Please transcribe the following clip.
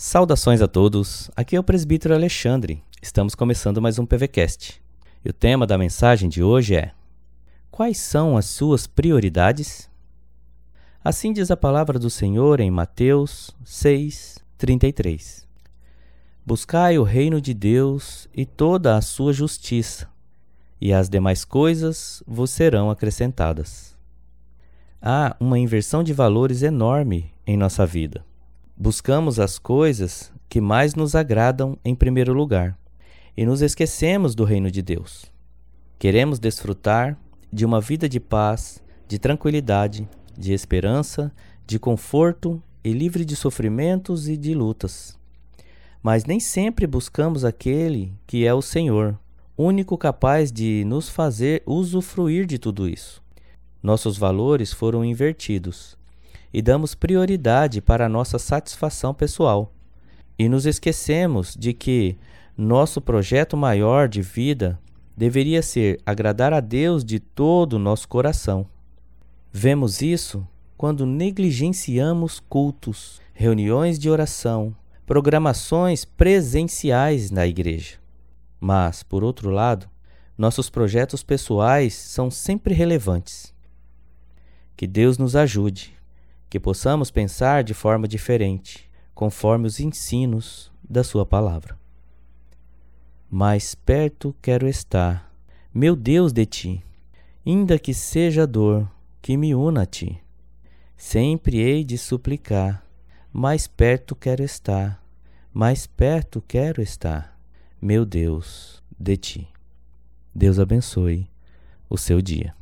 Saudações a todos, aqui é o presbítero Alexandre. Estamos começando mais um PVCast. E o tema da mensagem de hoje é: Quais são as suas prioridades? Assim diz a palavra do Senhor em Mateus 6, 33. Buscai o reino de Deus e toda a sua justiça, e as demais coisas vos serão acrescentadas. Há uma inversão de valores enorme em nossa vida buscamos as coisas que mais nos agradam em primeiro lugar e nos esquecemos do reino de Deus. Queremos desfrutar de uma vida de paz, de tranquilidade, de esperança, de conforto e livre de sofrimentos e de lutas. Mas nem sempre buscamos aquele que é o Senhor, único capaz de nos fazer usufruir de tudo isso. Nossos valores foram invertidos e damos prioridade para a nossa satisfação pessoal. E nos esquecemos de que nosso projeto maior de vida deveria ser agradar a Deus de todo o nosso coração. Vemos isso quando negligenciamos cultos, reuniões de oração, programações presenciais na igreja. Mas, por outro lado, nossos projetos pessoais são sempre relevantes. Que Deus nos ajude que possamos pensar de forma diferente, conforme os ensinos da Sua palavra. Mais perto quero estar, meu Deus, de ti, ainda que seja dor que me una a ti. Sempre hei de suplicar, mais perto quero estar, mais perto quero estar, meu Deus, de ti. Deus abençoe o seu dia.